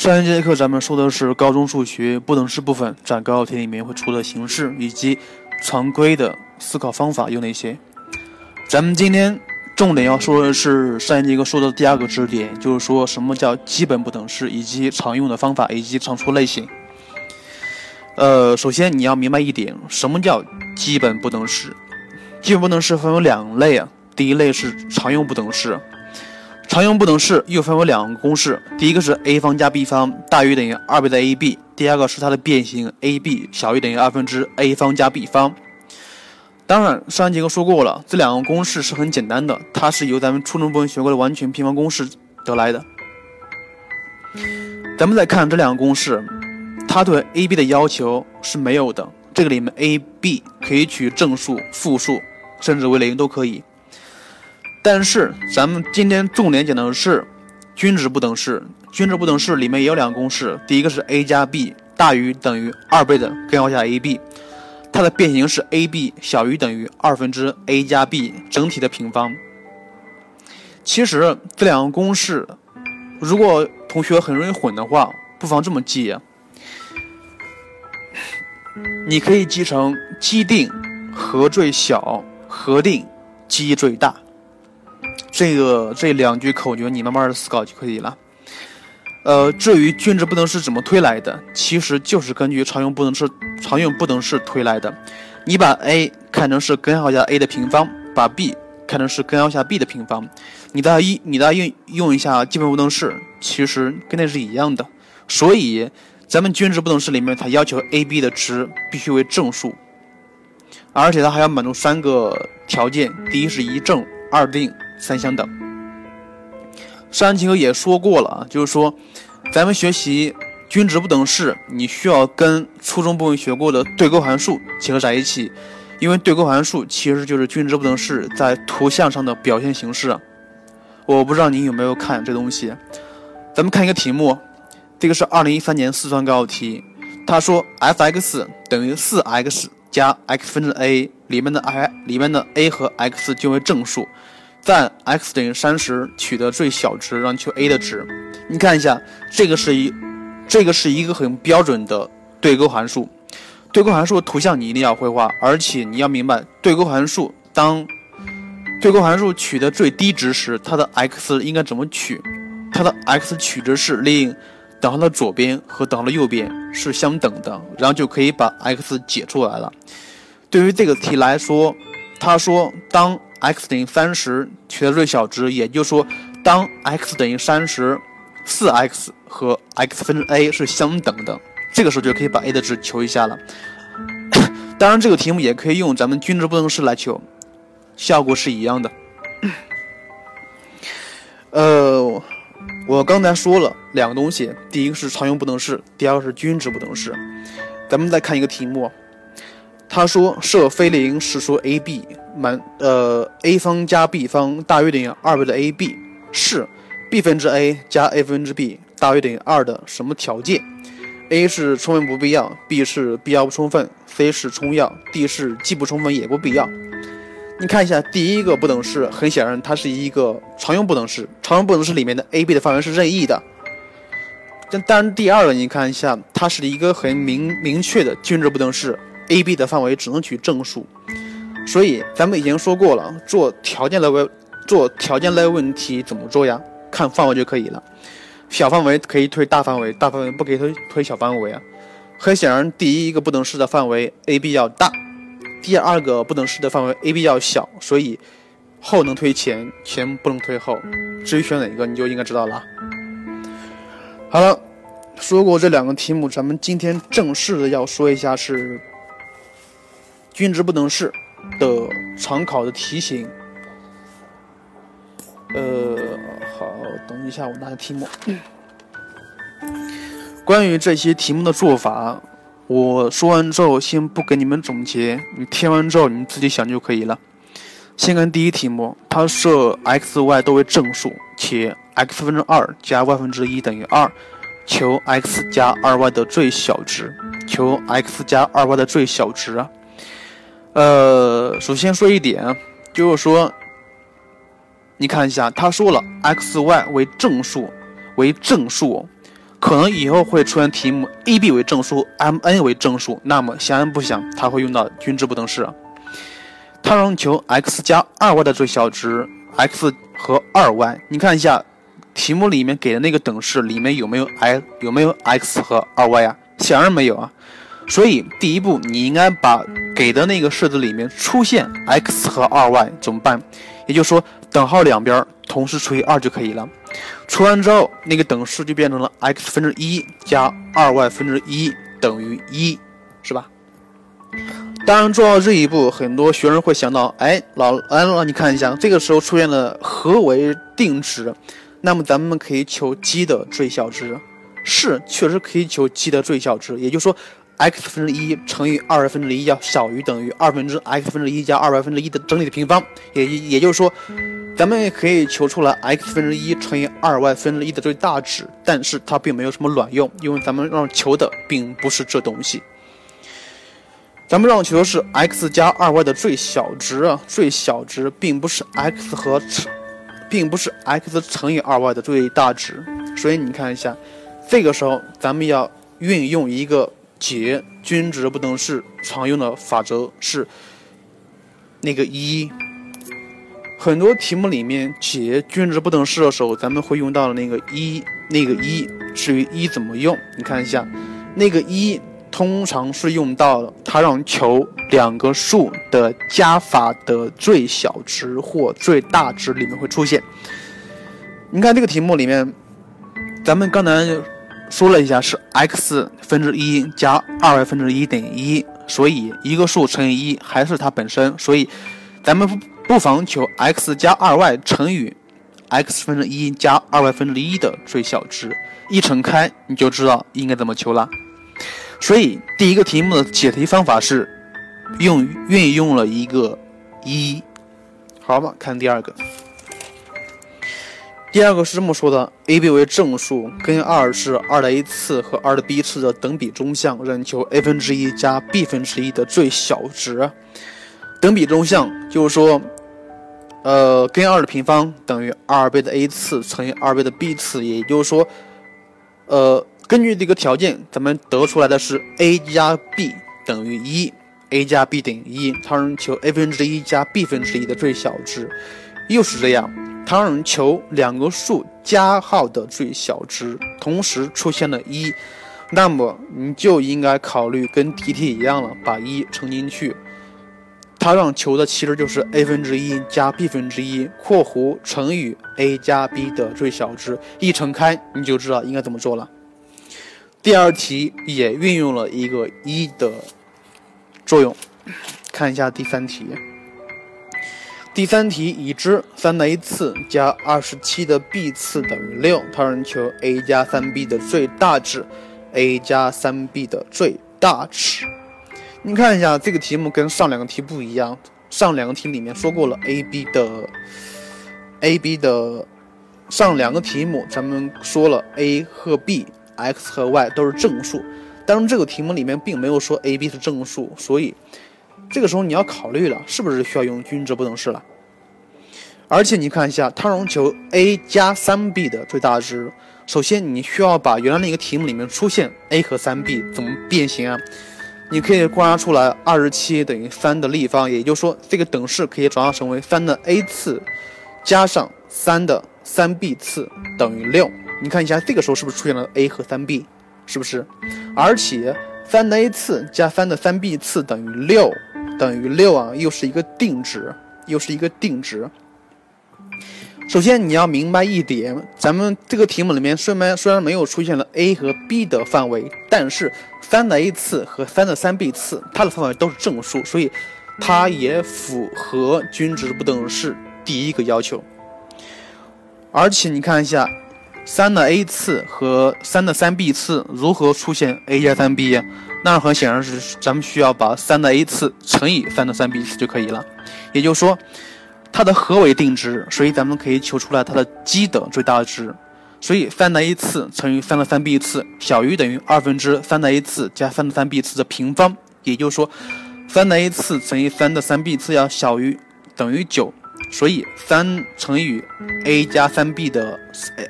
上一节课咱们说的是高中数学不等式部分，在高考题里面会出的形式以及常规的思考方法有哪些。咱们今天重点要说的是上一节课说的第二个知识点，就是说什么叫基本不等式，以及常用的方法以及常出类型。呃，首先你要明白一点，什么叫基本不等式？基本不等式分为两类啊，第一类是常用不等式。常用不等式又分为两个公式，第一个是 a 方加 b 方大于等于二倍的 ab，第二个是它的变形 ab 小于等于二分之 a 方加 b 方。当然，上一节课说过了，这两个公式是很简单的，它是由咱们初中部分学过的完全平方公式得来的。咱们再看这两个公式，它对 ab 的要求是没有的，这个里面 ab 可以取正数、负数，甚至为零都可以。但是咱们今天重点讲的是均值不等式。均值不等式里面也有两个公式，第一个是 a 加 b 大于等于二倍的根号下 ab，它的变形是 ab 小于等于二分之 a 加 b 整体的平方。其实这两个公式，如果同学很容易混的话，不妨这么记，你可以记成积定和最小，和定积最大。这个这两句口诀你慢慢的思考就可以了。呃，至于均值不等式怎么推来的，其实就是根据常用不等式常用不等式推来的。你把 a 看成是根号下 a 的平方，把 b 看成是根号下 b 的平方，你再一你再用用一下基本不等式，其实跟那是一样的。所以咱们均值不等式里面，它要求 a b 的值必须为正数，而且它还要满足三个条件：第一是一正，二定。三相等。上节课也说过了啊，就是说，咱们学习均值不等式，你需要跟初中部分学过的对勾函数结合在一起，因为对勾函数其实就是均值不等式在图像上的表现形式。我不知道你有没有看这东西。咱们看一个题目，这个是二零一三年四川高考题，他说 f(x) 等于四 x 加 x 分之 a，里面的 i 里面的 a 和 x 均为正数。在 x 等于三十取得最小值，让你求 a 的值。你看一下，这个是一，这个是一个很标准的对勾函数。对勾函数图像你一定要会画，而且你要明白，对勾函数当对勾函数取得最低值时，它的 x 应该怎么取？它的 x 取值是令等号的左边和等号的右边是相等的，然后就可以把 x 解出来了。对于这个题来说，他说当。X 等于三十取得最小值，也就是说，当 x 等于三十，四 x 和 x 分之 a 是相等的，这个时候就可以把 a 的值求一下了。当然，这个题目也可以用咱们均值不等式来求，效果是一样的。呃，我刚才说了两个东西，第一个是常用不等式，第二个是均值不等式。咱们再看一个题目。他说设非零实数 a b 满呃 a 方加 b 方大于等于二倍的 a b 是 b 分之 a 加 a 分之 b 大于等于二的什么条件？a 是充分不必要，b 是必要不充分，c 是充要，d 是既不充分也不必要。你看一下第一个不等式，很显然它是一个常用不等式，常用不等式里面的 a b 的范围是任意的。但当然第二个你看一下，它是一个很明明确的均值不等式。a、b 的范围只能取正数，所以咱们已经说过了，做条件类问，做条件类问题怎么做呀？看范围就可以了。小范围可以推大范围，大范围不可以推推小范围啊。很显然，第一个不等式的范围 a、b 要大，第二个不等式的范围 a、b 要小，所以后能推前，前不能推后。至于选哪个，你就应该知道了。好了，说过这两个题目，咱们今天正式的要说一下是。均值不等式的常考的题型，呃，好，等一下，我拿个题目。关于这些题目的做法，我说完之后，先不给你们总结，你听完之后你自己想就可以了。先看第一题目，它设 x、y 都为正数，且 x 分之二加 y 分之一等于二，求 x 加二 y 的最小值，求 x 加二 y 的最小值啊。呃，首先说一点，就是说，你看一下，他说了 x、y 为正数，为正数，可能以后会出现题目 a b 为正数，m_n 为正数，那么想也不想，它会用到均值不等式。它让求 x 加二 y 的最小值，x 和二 y，你看一下题目里面给的那个等式里面有没有 x 有没有 x 和二 y 啊？显然没有啊。所以第一步你应该把给的那个式子里面出现 x 和二 y 怎么办？也就是说等号两边同时除以二就可以了。除完之后，那个等式就变成了 x 分之一加二 y 分之一等于一，是吧？当然做到这一步，很多学生会想到，哎，老哎老，你看一下，这个时候出现了何为定值？那么咱们可以求积的最小值，是确实可以求积的最小值，也就是说，x 分之一乘以二 y 分之一要小于等于二分之 x 分之一加二 y 分之一的整体的平方，也也就是说。咱们可以求出来 x 分之一乘以二 y 分之一的最大值，但是它并没有什么卵用，因为咱们让求的并不是这东西，咱们让求的是 x 加二 y 的最小值啊，最小值并不是 x 和，并不是 x 乘以二 y 的最大值，所以你看一下，这个时候咱们要运用一个解均值不等式常用的法则是那个一。很多题目里面解均值不等式的时候，咱们会用到的那个一，那个一。至于一怎么用，你看一下，那个一通常是用到它让求两个数的加法的最小值或最大值里面会出现。你看这个题目里面，咱们刚才说了一下是 x 分之一加二 y 分之一等于一，所以一个数乘以一还是它本身，所以咱们。不妨求 x 加二 y 乘以 x 分之一加二 y 分之一的最小值，一乘开你就知道应该怎么求了。所以第一个题目的解题方法是用运用了一个一，好吧？看第二个，第二个是这么说的：a、b 为正数，根二是二的 a 次和二的 b 次的等比中项，任求 a 分之一加 b 分之一的最小值。等比中项就是说。呃，根二的平方等于二倍的 a 次乘以二倍的 b 次，也就是说，呃，根据这个条件，咱们得出来的是 a 加 b 等于一，a 加 b 等于一。它让求 a 分之一加 b 分之一的最小值，又是这样。它让求两个数加号的最小值同时出现了一，那么你就应该考虑跟题题一样了，把一乘进去。它让求的其实就是 a 分之一加 b 分之一（括弧乘以 a 加 b 的最小值），一乘开你就知道应该怎么做了。第二题也运用了一个一的作用，看一下第三题。第三题已知三的 a 次加二十七的 b 次等于六，它让求 a 加三 b 的最大值，a 加三 b 的最大值。你看一下这个题目跟上两个题不一样，上两个题里面说过了 a b 的 a b 的上两个题目，咱们说了 a 和 b，x 和 y 都是正数，但是这个题目里面并没有说 a b 是正数，所以这个时候你要考虑了，是不是需要用均值不等式了？而且你看一下，它让求 a 加三 b 的最大值，首先你需要把原来那个题目里面出现 a 和三 b 怎么变形啊？你可以观察出来，二十七等于三的立方，也就是说，这个等式可以转化成为三的 a 次加上三的三 b 次等于六。你看一下，这个时候是不是出现了 a 和三 b？是不是？而且三的 a 次加三的三 b 次等于六，等于六啊，又是一个定值，又是一个定值。首先你要明白一点，咱们这个题目里面虽然虽然没有出现了 a 和 b 的范围，但是三的 a 次和三的三 b 次，它的范围都是正数，所以它也符合均值不等式第一个要求。而且你看一下，三的 a 次和三的三 b 次如何出现 a 加三 b？呀那很显然是咱们需要把三的 a 次乘以三的三 b 次就可以了，也就是说。它的和为定值，所以咱们可以求出来它的积的最大值。所以三的 a 次乘以三的三 b 次小于等于二分之三的 a 次加三的三 b 次的平方。也就是说，三的 a 次乘以三的三 b 次要小于等于九，所以三乘以 a 加三 b 的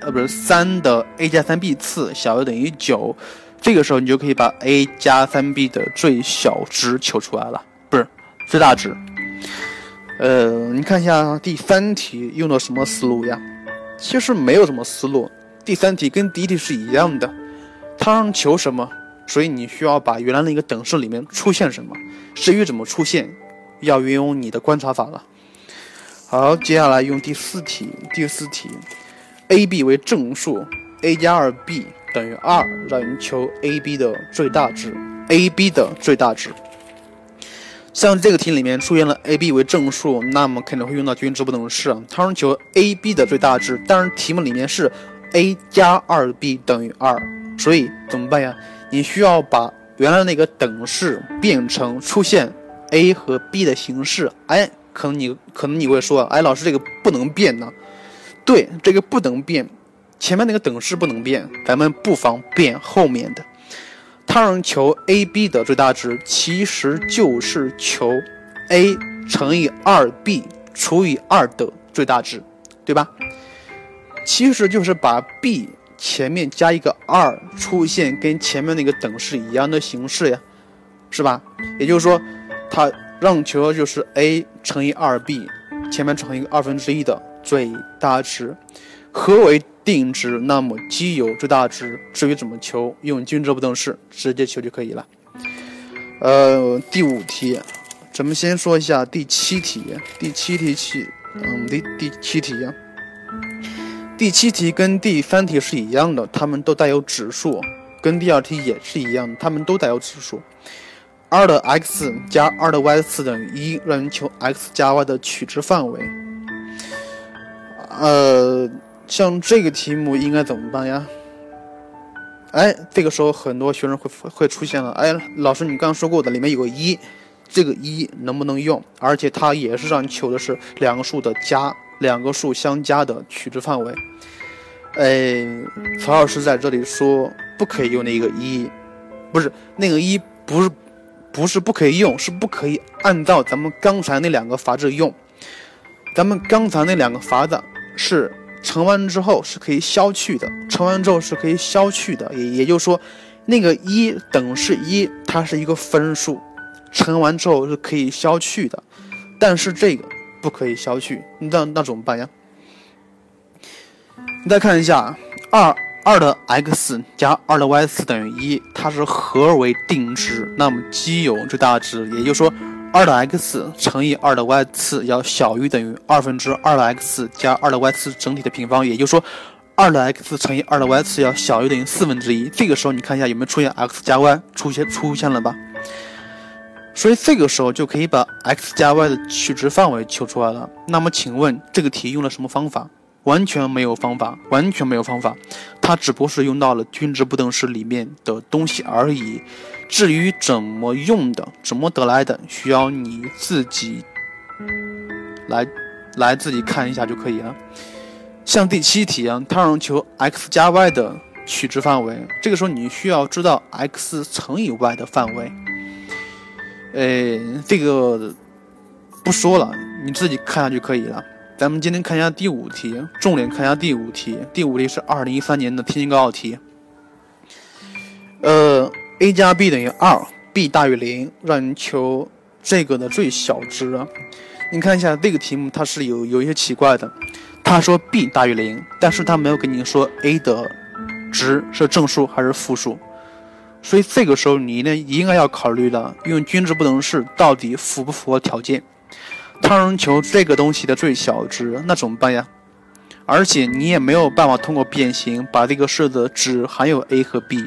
呃不是三的 a 加三 b 次小于等于九，这个时候你就可以把 a 加三 b 的最小值求出来了，不是最大值。呃，你看一下第三题用的什么思路呀？其实没有什么思路，第三题跟第一题是一样的，它让求什么？所以你需要把原来那个等式里面出现什么，至于怎么出现，要运用你的观察法了。好，接下来用第四题。第四题，a、b 为正数，a 加二 b 等于二，让你求 a、b 的最大值。a、b 的最大值。像这个题里面出现了 a、b 为正数，那么肯定会用到均值不等式。它让求 a、b 的最大值，但是题目里面是 a 加二 b 等于二，所以怎么办呀？你需要把原来那个等式变成出现 a 和 b 的形式。哎，可能你可能你会说，哎，老师这个不能变呢？对，这个不能变，前面那个等式不能变，咱们不妨变后面的。它让求 a、b 的最大值，其实就是求 a 乘以二 b 除以二的最大值，对吧？其实就是把 b。前面加一个二，出现跟前面那个等式一样的形式呀，是吧？也就是说，它让求就是 a 乘以二 b，前面乘一个二分之一的最大值。何为定值？那么既有最大值，至于怎么求，用均值不等式直接求就可以了。呃，第五题，咱们先说一下第七题。第七题七，嗯，第第七题呀。第七题跟第三题是一样的，它们都带有指数，跟第二题也是一样，它们都带有指数。二的 x 加二的 y 次等于一，让你求 x 加 y 的取值范围。呃，像这个题目应该怎么办呀？哎，这个时候很多学生会会出现了，哎，老师你刚刚说过的里面有个一，这个一能不能用？而且它也是让你求的是两个数的加。两个数相加的取值范围，哎，曹老师在这里说不可以用那个一，不是那个一，不是不是不可以用，是不可以按照咱们刚才那两个法子用。咱们刚才那两个法子是乘完之后是可以消去的，乘完之后是可以消去的，也也就是说，那个一等式一，它是一个分数，乘完之后是可以消去的，但是这个。不可以消去，那那怎么办呀？你再看一下，二二的 x 加二的 y 次等于一，它是和为定值？那么奇有最大值，也就是说，二的 x 乘以二的 y 次要小于等于二分之二的 x 加二的 y 次整体的平方，也就是说，二的 x 乘以二的 y 次要小于等于四分之一。这个时候你看一下有没有出现 x 加 y 出现出现了吧？所以这个时候就可以把 x 加 y 的取值范围求出来了。那么请问这个题用了什么方法？完全没有方法，完全没有方法。它只不过是用到了均值不等式里面的东西而已。至于怎么用的，怎么得来的，需要你自己来来自己看一下就可以了。像第七题啊，它让求 x 加 y 的取值范围，这个时候你需要知道 x 乘以 y 的范围。呃，这个不说了，你自己看下就可以了。咱们今天看一下第五题，重点看一下第五题。第五题是二零一三年的天津高考题。呃，a 加 b 等于二，b 大于零，让你求这个的最小值。你看一下这个题目，它是有有一些奇怪的。他说 b 大于零，但是他没有跟你说 a 的值是正数还是负数。所以这个时候你呢应该要考虑的，用均值不等式到底符不符合条件？他让求这个东西的最小值，那怎么办呀？而且你也没有办法通过变形把这个式子只含有 a 和 b。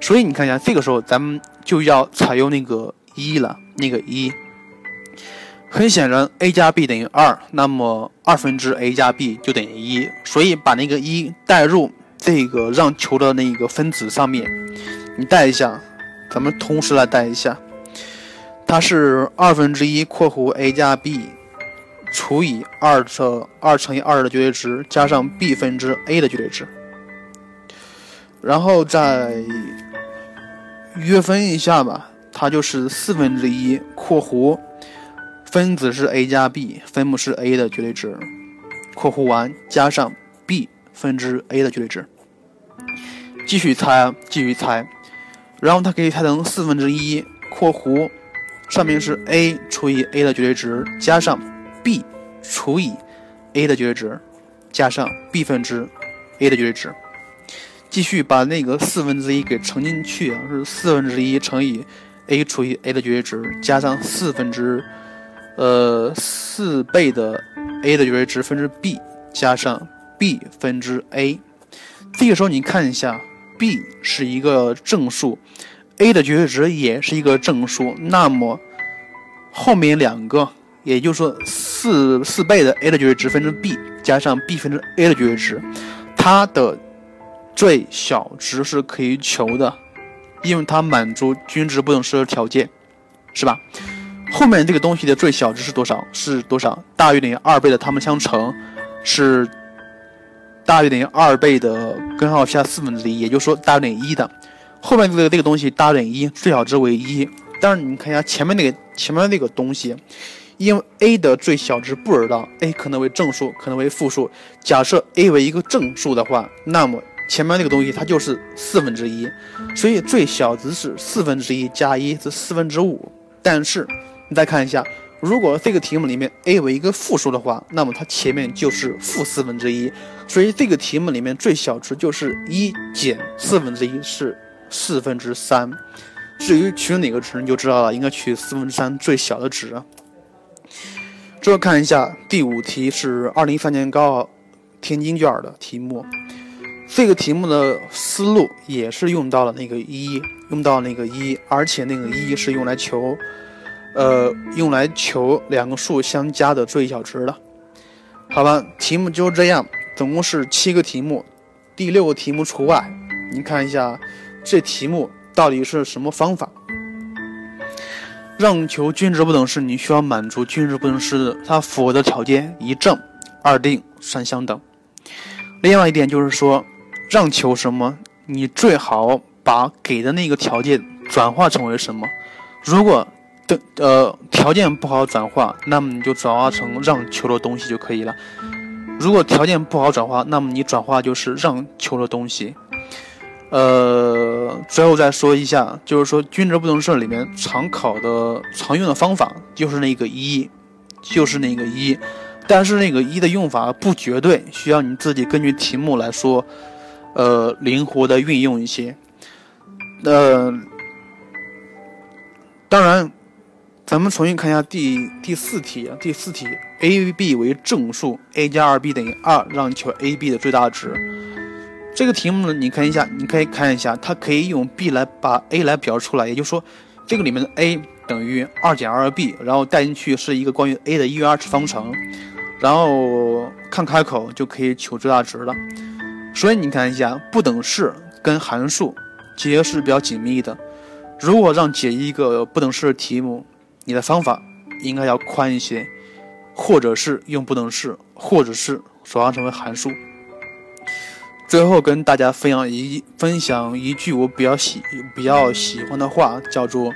所以你看一下，这个时候咱们就要采用那个一了，那个一。很显然，a 加 b 等于二，那么二分之 a 加 b 就等于一，所以把那个一代入。这个让求的那个分子上面，你带一下，咱们同时来带一下，它是二分之一括弧 a 加 b 除以二的二乘以二的绝对值加上 b 分之 a 的绝对值，然后再约分一下吧，它就是四分之一括弧分子是 a 加 b，分母是 a 的绝对值，括弧完加上 b 分之 a 的绝对值。继续猜，继续猜，然后它可以猜成四分之一，括弧上面是 a 除以 a 的绝对值，加上 b 除以 a 的绝对值，加上 b 分之 a 的绝对值。继续把那个四分之一给乘进去啊，是四分之一乘以 a 除以 a 的绝对值，加上四分之呃四倍的 a 的绝对值分之 b，加上 b 分之 a。这个时候你看一下。b 是一个正数，a 的绝对值也是一个正数，那么后面两个，也就是说四四倍的 a 的绝对值分之 b 加上 b 分之 a 的绝对值，它的最小值是可以求的，因为它满足均值不等式的条件，是吧？后面这个东西的最小值是多少？是多少？大于等于二倍的它们相乘是。大于等于二倍的根号下四分之一，也就是说大于等于一的，后面这个这个东西大于等于一，最小值为一。但是你看一下前面那个前面那个东西，因为 a 的最小值不知道，a 可能为正数，可能为负数。假设 a 为一个正数的话，那么前面那个东西它就是四分之一，所以最小值是四分之一加一是四分之五。但是你再看一下。如果这个题目里面 a 为一个负数的话，那么它前面就是负四分之一，所以这个题目里面最小值就是一减四分之一是四分之三。至于取哪个值，你就知道了，应该取四分之三最小的值。最后看一下第五题，是二零一三年高考天津卷的题目。这个题目的思路也是用到了那个一，用到那个一，而且那个一是用来求。呃，用来求两个数相加的最小值的，好吧？题目就这样，总共是七个题目，第六个题目除外。你看一下，这题目到底是什么方法？让求均值不等式，你需要满足均值不等式它符合的条件：一正、二定、三相等。另外一点就是说，让求什么？你最好把给的那个条件转化成为什么？如果的呃条件不好转化，那么你就转化成让求的东西就可以了。如果条件不好转化，那么你转化就是让求的东西。呃，最后再说一下，就是说均值不等式里面常考的常用的方法就是那个一，就是那个一，但是那个一的用法不绝对，需要你自己根据题目来说，呃，灵活的运用一些。呃，当然。咱们重新看一下第第四题，第四题，a、b 为正数，a 加二 b 等于二，让你求 a、b 的最大值。这个题目呢，你看一下，你可以看一下，它可以用 b 来把 a 来表示出来，也就是说，这个里面的 a 等于二减二 b，然后带进去是一个关于 a 的一元二次方程，然后看开口就可以求最大值了。所以你看一下，不等式跟函数结合是比较紧密的。如果让解一个不等式的题目，你的方法应该要宽一些，或者是用不等式，或者是转化成为函数。最后跟大家分享一分享一句我比较喜比较喜欢的话，叫做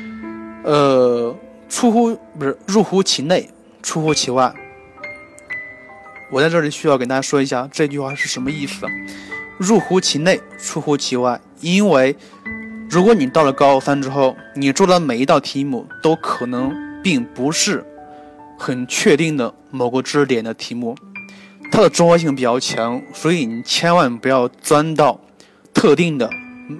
“呃，出乎不是入乎其内，出乎其外”。我在这里需要给大家说一下这句话是什么意思。入乎其内，出乎其外，因为。如果你到了高三之后，你做的每一道题目都可能并不是很确定的某个知识点的题目，它的综合性比较强，所以你千万不要钻到特定的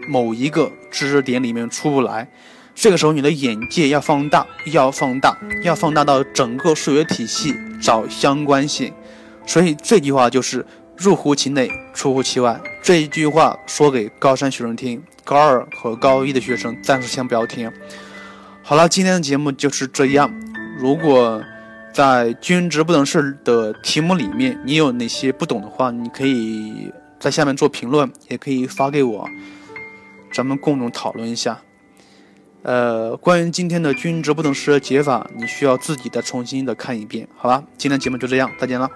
某一个知识点里面出不来。这个时候你的眼界要放大，要放大，要放大到整个数学体系找相关性。所以这句话就是入乎其内，出乎其外。这一句话说给高三学生听。高二和高一的学生暂时先不要听。好了，今天的节目就是这样。如果在均值不等式的题目里面你有哪些不懂的话，你可以在下面做评论，也可以发给我，咱们共同讨论一下。呃，关于今天的均值不等式的解法，你需要自己再重新的看一遍，好吧？今天节目就这样，再见了。